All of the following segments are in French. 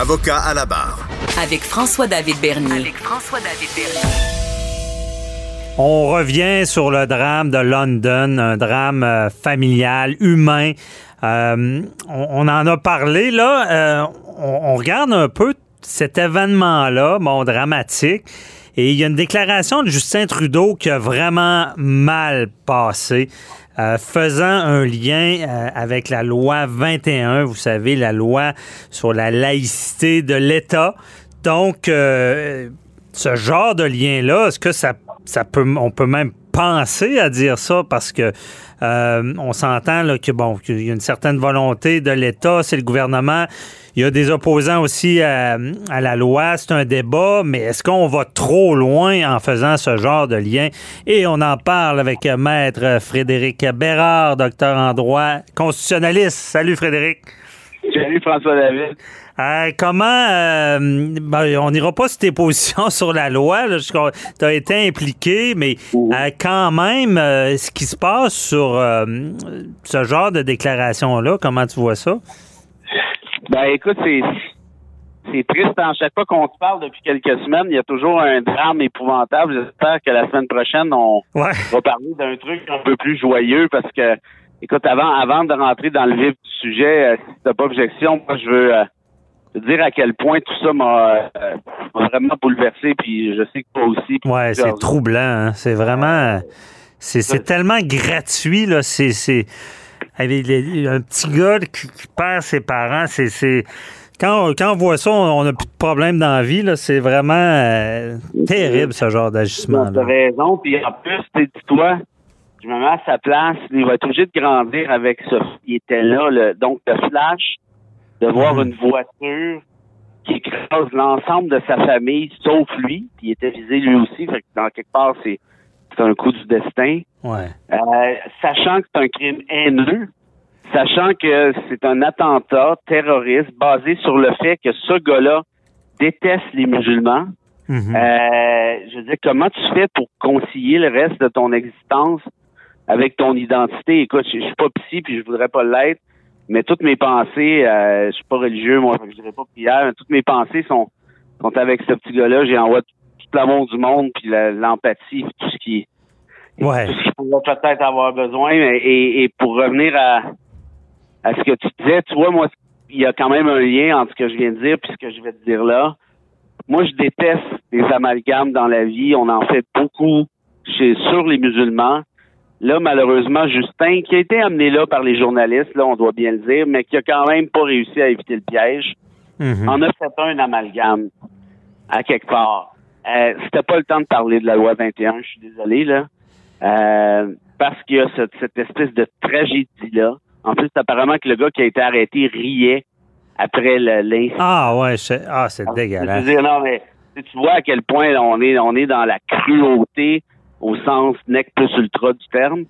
Avocat à la barre. Avec François-David Bernier. avec François-David Bernier. On revient sur le drame de London, un drame euh, familial, humain. Euh, on, on en a parlé, là. Euh, on, on regarde un peu cet événement-là, bon, dramatique. Et il y a une déclaration de Justin Trudeau qui a vraiment mal passé, euh, faisant un lien euh, avec la loi 21, vous savez, la loi sur la laïcité de l'État. Donc, euh, ce genre de lien-là, est-ce que ça, ça peut, on peut même penser à dire ça parce que euh, on s'entend là, que bon, qu'il y a une certaine volonté de l'État, c'est le gouvernement. Il y a des opposants aussi à, à la loi, c'est un débat, mais est-ce qu'on va trop loin en faisant ce genre de lien? Et on en parle avec Maître Frédéric Bérard, docteur en droit constitutionnaliste. Salut Frédéric. Salut François David. Euh, comment, euh, ben, on n'ira pas sur tes positions sur la loi, tu as été impliqué, mais euh, quand même, ce qui se passe sur ce genre de déclaration-là, comment tu vois ça? Ben écoute, c'est c'est triste. À chaque fois qu'on se parle depuis quelques semaines, il y a toujours un drame épouvantable. J'espère que la semaine prochaine, on Ouais. va parler d'un truc un peu plus joyeux parce que, écoute, avant, avant de rentrer dans le vif du sujet, si t'as pas objection, moi, je veux dire à quel point tout ça m'a euh, vraiment bouleversé, puis je sais que toi aussi. Ouais, c'est troublant. hein. C'est vraiment. C'est tellement gratuit, là. C'est. c'est- avec les- un petit gars qui, qui perd ses parents, c'est. c'est- Quand, on- quand on voit ça, on n'a plus de problème dans la vie. là. C'est vraiment euh, terrible, ce genre d'agissement. T'as raison. Puis en plus, tu dis-toi, je me mets à sa place. Il va être obligé de grandir avec ce qui était là. Le, donc, le flash de voir Mhm. une voiture qui écrase l'ensemble de sa famille, sauf lui. Puis il était visé lui aussi. Fait que dans quelque part, c'est c'est un coup du destin. Ouais. Euh, sachant que c'est un crime haineux, sachant que c'est un attentat terroriste basé sur le fait que ce gars-là déteste les musulmans. Mhm. Euh, je veux dire, comment tu fais pour concilier le reste de ton existence avec ton identité? Écoute, je, je suis pas psy puis je voudrais pas l'être, mais toutes mes pensées, euh, je suis pas religieux, moi, je dirais pas prière, mais toutes mes pensées sont, sont avec ce petit gars-là. J'ai envoyé tout l'amour du monde puis l'empathie, puis tout ce qui Ouais. tout ce qu'il pourrait peut-être avoir besoin. mais- Et, et pour revenir à, à ce que tu disais, tu vois, moi, il y a quand même un lien entre ce que je viens de dire et ce que je vais te dire là. Moi, je déteste les amalgames dans la vie. On en fait beaucoup chez, sur les musulmans. Là, malheureusement, Justin, qui a été amené là par les journalistes, là, on doit bien le dire, mais qui a quand même pas réussi à éviter le piège, Mhm. en a fait un amalgame à quelque part. Euh, C'était pas le temps de parler de la loi 21, je suis désolé, là. Euh, parce qu'il y a cette, cette espèce de tragédie-là. En plus, apparemment que le gars qui a été arrêté riait après l'incident. Ah, ouais. c'est- Ah, c'est Je veux dégueulasse. dire, non, mais tu tu vois à quel point on est on est dans la cruauté au sens nec plus ultra du terme.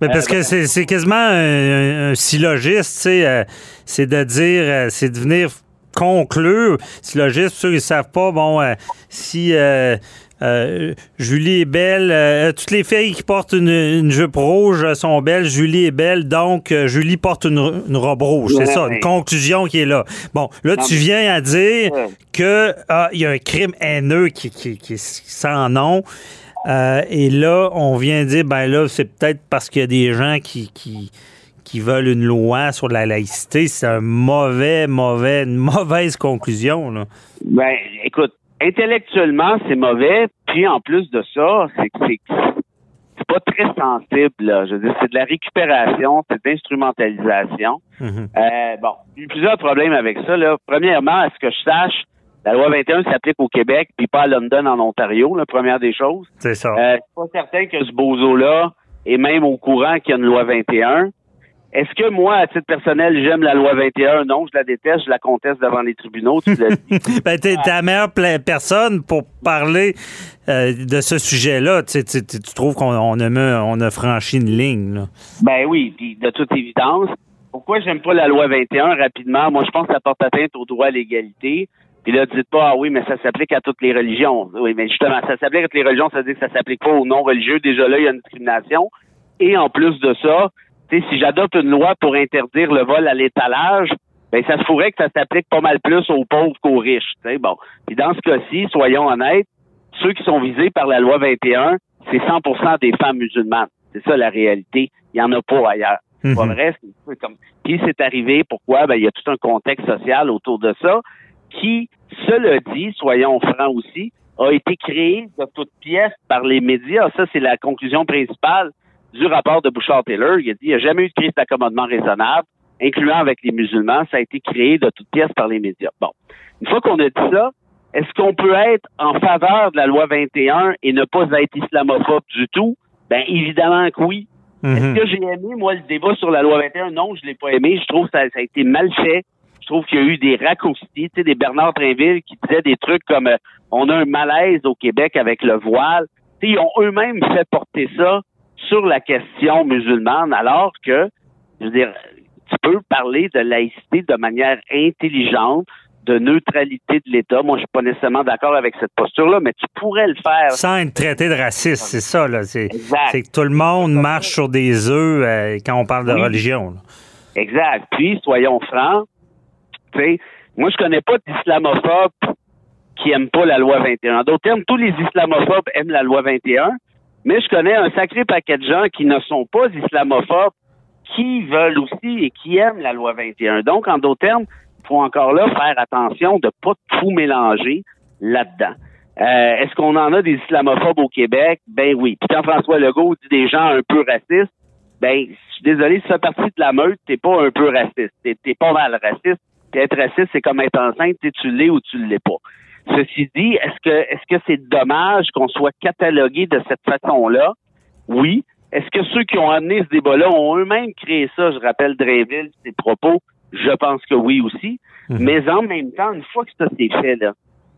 Mais parce que c'est quasiment un, un syllogiste, tu sais, euh, c'est de dire, euh, c'est de venir conclure. Syllogiste, ceux qui ne savent pas, bon, euh, si euh, euh, Julie est belle, euh, toutes les filles qui portent une, une jupe rouge sont belles, Julie est belle, donc euh, Julie porte une, une robe rouge. C'est Ouais, ça, une conclusion qui est là. Bon, là, tu viens à dire que ah, il y a un crime haineux qui, qui, qui, sans nom. Euh, et là, on vient dire, ben là, c'est peut-être parce qu'il y a des gens qui, qui, qui veulent une loi sur la laïcité. C'est un mauvais, mauvais, une mauvaise conclusion. Là. Ben, écoute, intellectuellement, c'est mauvais. Puis en plus de ça, c'est que c'est c'est pas très sensible. Là. Je veux dire, c'est de la récupération, c'est de l'instrumentalisation. Mhm. Euh, bon, il y a eu plusieurs problèmes avec ça. Là. Premièrement, à ce que je sache, la loi 21 s'applique au Québec, puis pas à London, en Ontario, la première des choses. C'est ça. Euh, c'est pas certain que ce bozo-là est même au courant qu'il y a une loi 21. Est-ce que moi, à titre personnel, j'aime la loi 21? Non, je la déteste, je la conteste devant les tribunaux. Tu. Ben, t'es la meilleure personne pour parler euh, de ce sujet-là. Tu, sais, tu- tu- tu trouves qu'on on a, mis- on a franchi une ligne. Là. Ben oui, puis de toute évidence. Pourquoi j'aime pas la loi 21 rapidement? Moi, je pense que ça porte atteinte au droit à l'égalité. Puis là, dites pas, ah oui, mais ça s'applique à toutes les religions. Oui, mais justement, ça s'applique à toutes les religions, ça veut dire que ça s'applique pas aux non-religieux. Déjà là, il y a une discrimination. Et en plus de ça, tu sais, si j'adopte une loi pour interdire le vol à l'étalage, ben ça se pourrait que ça s'applique pas mal plus aux pauvres qu'aux riches. tu sais. Bon. Puis dans ce cas-ci, soyons honnêtes, ceux qui sont visés par la loi 21, c'est 100% des femmes musulmanes. C'est ça la réalité. Il y en a pas ailleurs. C'est pas vrai. c'est comme. Puis c'est arrivé. Pourquoi? Ben il y a tout un contexte social autour de ça qui, cela dit, soyons francs aussi, a été créé de toutes pièces par les médias. Ça, c'est la conclusion principale du rapport de Bouchard-Taylor. Il a dit il n'y a jamais eu de crise d'accommodement raisonnable, incluant avec les musulmans. Ça a été créé de toutes pièces par les médias. Bon. Une fois qu'on a dit ça, est-ce qu'on peut être en faveur de la loi 21 et ne pas être islamophobe du tout? Ben évidemment que oui. Est-ce Mhm. que j'ai aimé, moi, le débat sur la loi 21? Non, je l'ai pas aimé. Je trouve que ça, ça a été mal fait. Je trouve qu'il y a eu des raccourcis, tu sais, des Bernard Trinville qui disaient des trucs comme euh, on a un malaise au Québec avec le voile. Tu sais, ils ont eux-mêmes fait porter ça sur la question musulmane, alors que, je veux dire, tu peux parler de laïcité de manière intelligente, de neutralité de l'État. Moi, je suis pas nécessairement d'accord avec cette posture-là, mais tu pourrais le faire. Sans être traité de raciste, c'est ça. Là. C'est, Exact. c'est que tout le monde marche sur des œufs euh, quand on parle de Oui. religion. là. Exact. Puis, soyons francs, tu sais, moi, je connais pas d'islamophobes qui aiment pas la loi 21. En d'autres termes, tous les islamophobes aiment la loi 21, mais je connais un sacré paquet de gens qui ne sont pas islamophobes, qui veulent aussi et qui aiment la loi 21. Donc, en d'autres termes, il faut encore là faire attention de pas tout mélanger là-dedans. Euh, Est-ce qu'on en a des islamophobes au Québec? Ben oui. Puis quand François Legault dit des gens un peu racistes, ben, je suis désolé, si tu fais partie de la meute, t'es pas un peu raciste. T'es pas mal raciste. Puis être raciste, c'est comme être enceinte, tu l'es ou tu l'es pas. Ceci dit, est-ce que est-ce que c'est dommage qu'on soit catalogué de cette façon-là? Oui. Est-ce que ceux qui ont amené ce débat-là ont eux-mêmes créé ça? Je rappelle Drainville, ses propos. Je pense que oui aussi. Mhm. Mais en même temps, une fois que ça s'est fait, là,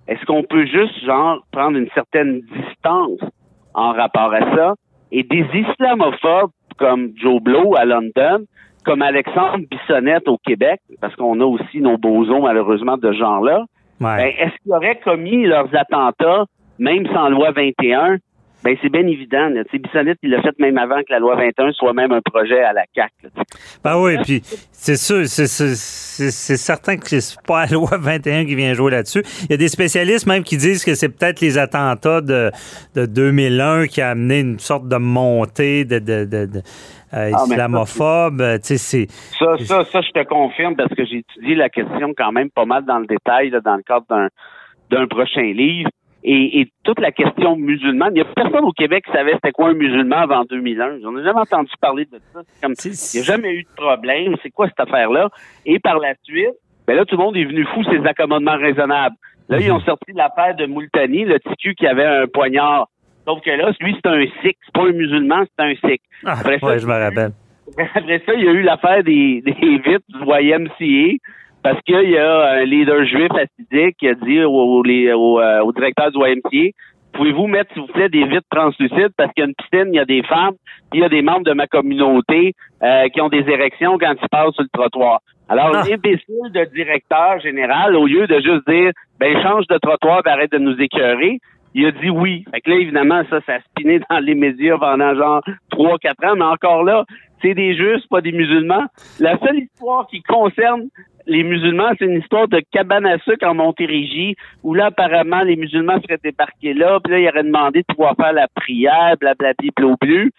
est-ce qu'on peut juste, genre, prendre une certaine distance en rapport à ça? Et des islamophobes comme Joe Blow à London, comme Alexandre Bissonnette au Québec, parce qu'on a aussi nos bozos, malheureusement, de ce genre-là, Ouais. ben, est-ce qu'ils auraient commis leurs attentats, même sans loi 21? Ben, c'est bien évident. Là. Bissonnette, il l'a fait même avant que la loi 21 soit même un projet à la CAQ. là. Ben oui, puis c'est sûr, c'est, c'est, c'est- c'est certain que c'est pas la loi 21 qui vient jouer là-dessus. Il y a des spécialistes même qui disent que c'est peut-être les attentats de, de 2001 qui a amené une sorte de montée de, de, de, de, euh, Ah, ça, islamophobe. Sais, c'est... Ça, ça, ça, je te confirme parce que j'ai étudié la question quand même pas mal dans le détail là, dans le cadre d'un d'un prochain livre. Et, et toute la question musulmane, il y a personne au Québec qui savait c'était quoi un musulman avant 2001. J'en ai jamais entendu parler de ça. Comme, il n'y a jamais eu de problème. C'est quoi cette affaire-là? Et par la suite, ben là, tout le monde est venu fou ces accommodements raisonnables. Là, ils ont sorti l'affaire de Moultani, le TQ qui avait un poignard. Sauf que là, lui, c'est un sikh. C'est pas un musulman, c'est un sikh. Ah, Après ça, je me rappelle. après ça, il y a eu l'affaire des, des vitres du YMCA parce qu'il y a un leader juif assidique qui a dit au, au- les- au, euh, au directeur du YMCA Pouvez-vous mettre, s'il vous plaît, des vitres translucides? Parce qu'il y a une piscine, il y a des femmes, puis il y a des membres de ma communauté euh, qui ont des érections quand ils passent sur le trottoir. Alors, Ah. l'imbécile de directeur général, au lieu de juste dire ben change de trottoir, arrête de nous écœurer, il a dit oui. Fait que là, évidemment, ça, ça a spiné dans les médias pendant genre trois, quatre ans, mais encore là, c'est des juifs, pas des musulmans. La seule histoire qui concerne les musulmans, c'est une histoire de cabane à sucre en Montérégie, où là, apparemment, les musulmans seraient débarqués là, puis là, ils auraient demandé de pouvoir faire la prière, blablabli, bleu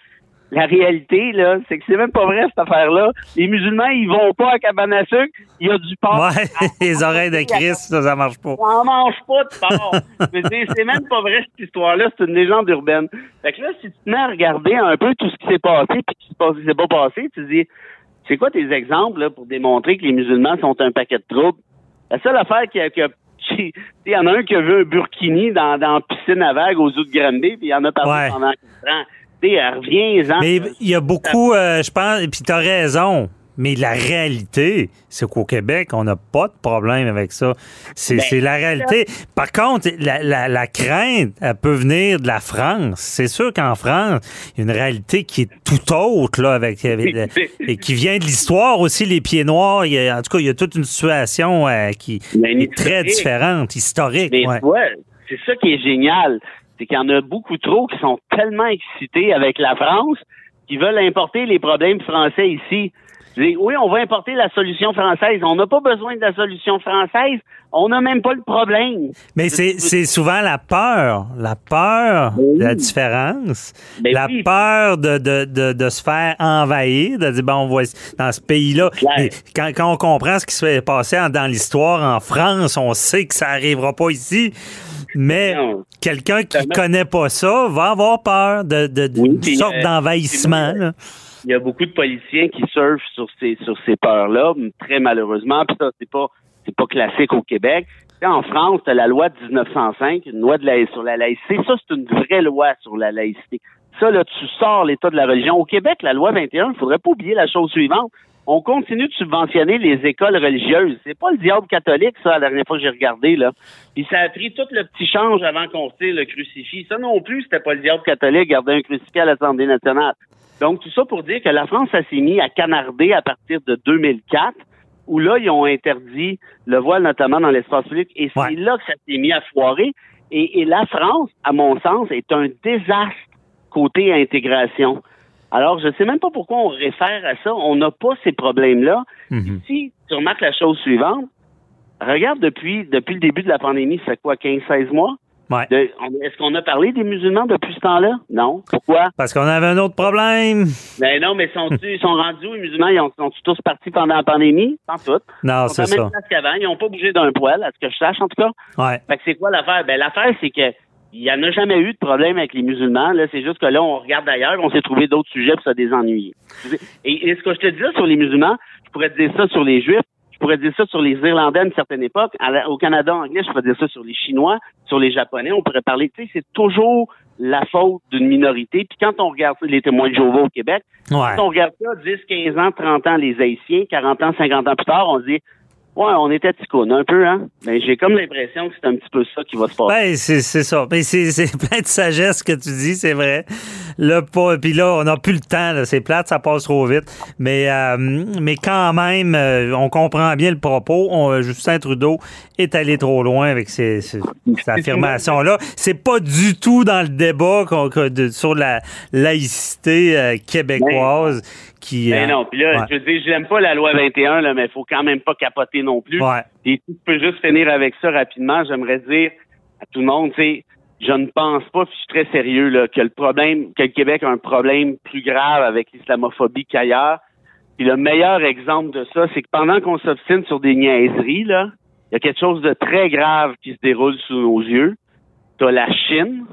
La réalité, là, c'est que c'est même pas vrai, cette affaire-là. Les musulmans, ils vont pas à cabane à sucre, il y a du porc. Ouais, les oreilles de Christ, ça, ça marche pas. On mange pas de porc. Je veux dire, c'est même pas vrai cette histoire-là, c'est une légende urbaine. Fait que là, si tu te mets à regarder un peu tout ce qui s'est passé puis qui se s'est pas passé, tu dis, c'est quoi tes exemples là, pour démontrer que les musulmans sont un paquet de troubles? La seule affaire qui a, qui a- qui- il y en a un qui a vu un burkini dans, dans la piscine à vagues aux eaux de Granby, puis il en a parlé Ouais. pendant quatre ans. Tu sais, reviens-en. Mais il y a beaucoup, euh, je pense, et puis t'as raison. Mais la réalité, c'est qu'au Québec, on n'a pas de problème avec ça. C'est Ben, la réalité. Par contre, la, la- la crainte, elle peut venir de la France. C'est sûr qu'en France, il y a une réalité qui est tout autre, là, avec, avec- et qui vient de l'histoire aussi, les pieds noirs. Il y a- en tout cas, il y a toute une situation euh, qui est très différente, historique. Ouais. c'est ça qui est génial. C'est qu'il y en a beaucoup trop qui sont tellement excités avec la France qui veulent importer les problèmes français ici. Oui, on va importer la solution française. On n'a pas besoin de la solution française. On n'a même pas le problème. Mais c'est souvent la peur, la peur de la différence, Ben la oui. peur de, de, de, de se faire envahir, de dire, bon, on va dans ce pays-là. Quand, quand on comprend ce qui se fait passer en- dans l'histoire en France, on sait que ça arrivera pas ici. Mais quelqu'un qui connaît pas ça va avoir peur de, de, Oui, sorte euh, d'envahissement. Il y a beaucoup de politiciens qui surfent sur ces sur ces peurs-là, très malheureusement. Puis ça, c'est pas c'est pas classique au Québec. En France, tu la loi de 1905, une loi de la, sur la laïcité. Ça, c'est une vraie loi sur la laïcité. Ça, là, tu sors l'état de la religion. Au Québec, la loi 21, il faudrait pas oublier la chose suivante. On continue de subventionner les écoles religieuses. C'est pas le diable catholique, ça, la dernière fois que j'ai regardé, là. Puis ça a pris tout le petit change avant qu'on tire le crucifix. Ça non plus, c'était pas le diable catholique, garder un crucifix à l'Assemblée nationale. Donc, tout ça pour dire que la France, ça s'est mis à canarder à partir de 2004, où là, ils ont interdit le voile, notamment dans l'espace public, et c'est Ouais. là que ça s'est mis à foirer. Et, et la France, à mon sens, est un désastre côté intégration. Alors, je sais même pas pourquoi on réfère à ça. On n'a pas ces problèmes-là. Mhm. Si tu remarques la chose suivante, regarde depuis, depuis le début de la pandémie, ça fait quoi, 15-16 mois? Ouais. Est-ce qu'on a parlé des musulmans depuis ce temps-là? Non. Pourquoi? Parce qu'on avait un autre problème. Ben non, mais sont ils sont rendus où, les musulmans? Ils ont- sont tous partis pendant la pandémie? Sans tout. Non, c'est même ça. qu'avant. Ils n'ont pas bougé d'un poil, à ce que je sache, en tout cas. Ouais. Fait que c'est quoi l'affaire? Ben, l'affaire, c'est que il n'y en a jamais eu de problème avec les musulmans. Là, c'est juste que là, on regarde ailleurs, on s'est trouvé d'autres sujets pour se désennuyer. Et, et ce que je te dis là sur les musulmans, je pourrais te dire ça sur les juifs, pourrais dire ça sur les Irlandais à une certaine époque. La- au Canada anglais, je pourrais dire ça sur les Chinois, sur les Japonais. On pourrait parler, tu sais, c'est toujours la faute d'une minorité. Puis quand on regarde les témoins de Jéhovah au Québec, Ouais. quand on regarde ça, 10, 15 ans, 30 ans, les Haïtiens, 40 ans, 50 ans plus tard, on se dit, ouais, on était ticone un peu, hein. Mais j'ai comme l'impression que c'est un petit peu ça qui va se passer. Ben, c'est c'est ça. Mais c'est c'est plein de sagesse que tu dis, c'est vrai. Là, pas, puis là, on n'a plus le temps. là. C'est plate, ça passe trop vite. Mais, euh, mais quand même, euh, on comprend bien le propos. On- Justin Trudeau est allé trop loin avec ces, ces- cette affirmation-là. C'est pas du tout dans le débat de- sur la laïcité euh, québécoise qui. Ben euh, non, puis là, ouais. je veux dire, j'aime pas la loi 21, là, mais il faut quand même pas capoter non plus. Ouais. Et si tu peux juste finir avec ça rapidement, j'aimerais dire à tout le monde, tu sais, je ne pense pas, puis je suis très sérieux, là, que le problème, que le Québec a un problème plus grave avec l'islamophobie qu'ailleurs. Puis le meilleur exemple de ça, c'est que pendant qu'on s'obstine sur des niaiseries, là, il y a quelque chose de très grave qui se déroule sous nos yeux. T'as la Chine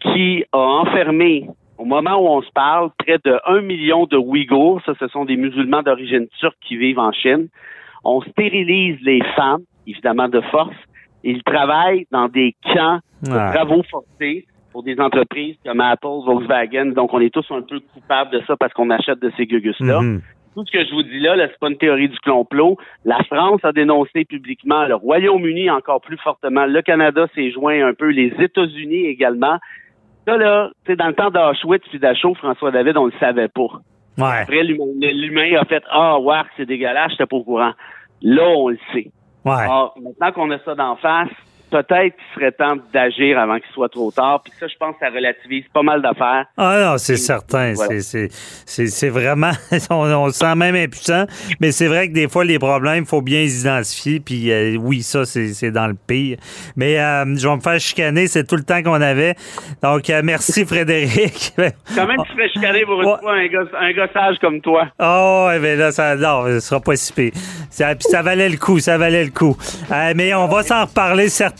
qui a enfermé, au moment où on se parle, près de 1 million de Ouïghours. Ça, ce sont des musulmans d'origine turque qui vivent en Chine. On stérilise les femmes, évidemment de force. Ils travaillent dans des camps de Ouais. travaux forcés pour des entreprises comme Apple, Volkswagen. Donc, on est tous un peu coupables de ça parce qu'on achète de ces gugus-là. Mhm. Tout ce que je vous dis là, là c'est pas une théorie du complot. La France a dénoncé publiquement, le Royaume-Uni encore plus fortement, le Canada s'est joint un peu, les États-Unis également. Ça, là, tu sais, dans le temps d'Auschwitz puis d'Achau, François David, on le savait pas. Ouais. Après, l'humain a fait Ah, ouais, c'est dégueulasse, j'étais pas au courant. Là, on le sait. Ouais. Alors, maintenant qu'on a ça d'en face, peut-être qu'il serait temps d'agir avant qu'il soit trop tard. Puis ça, je pense que ça relativise pas mal d'affaires. Ah non, c'est certain. Voilà. C'est- C'est c'est- c'est vraiment. On, on se sent même impuissant, mais c'est vrai que des fois, les problèmes, il faut bien les identifier. Puis euh, oui, ça, c'est c'est dans le pire. Mais euh, je vais me faire chicaner, c'est tout le temps qu'on avait. Donc, euh, merci, Frédéric. Quand même, tu serais chicané pour une Ouais. fois un, gosse- un gossage comme toi. Oh, ouais, mais là, ça, non, ce sera pas si pire. Ça, puis ça valait le coup, ça valait le coup. Euh, mais on va s'en reparler certainement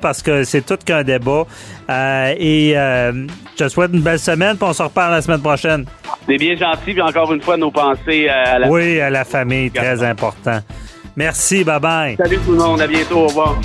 parce que c'est tout qu'un débat. Euh, et euh, je te souhaite une belle semaine, puis on se reparle la semaine prochaine. C'est bien gentil, puis encore une fois, nos pensées euh, à la... Oui, à la famille, très important. Merci, bye bye. Salut tout le monde, à bientôt, au revoir.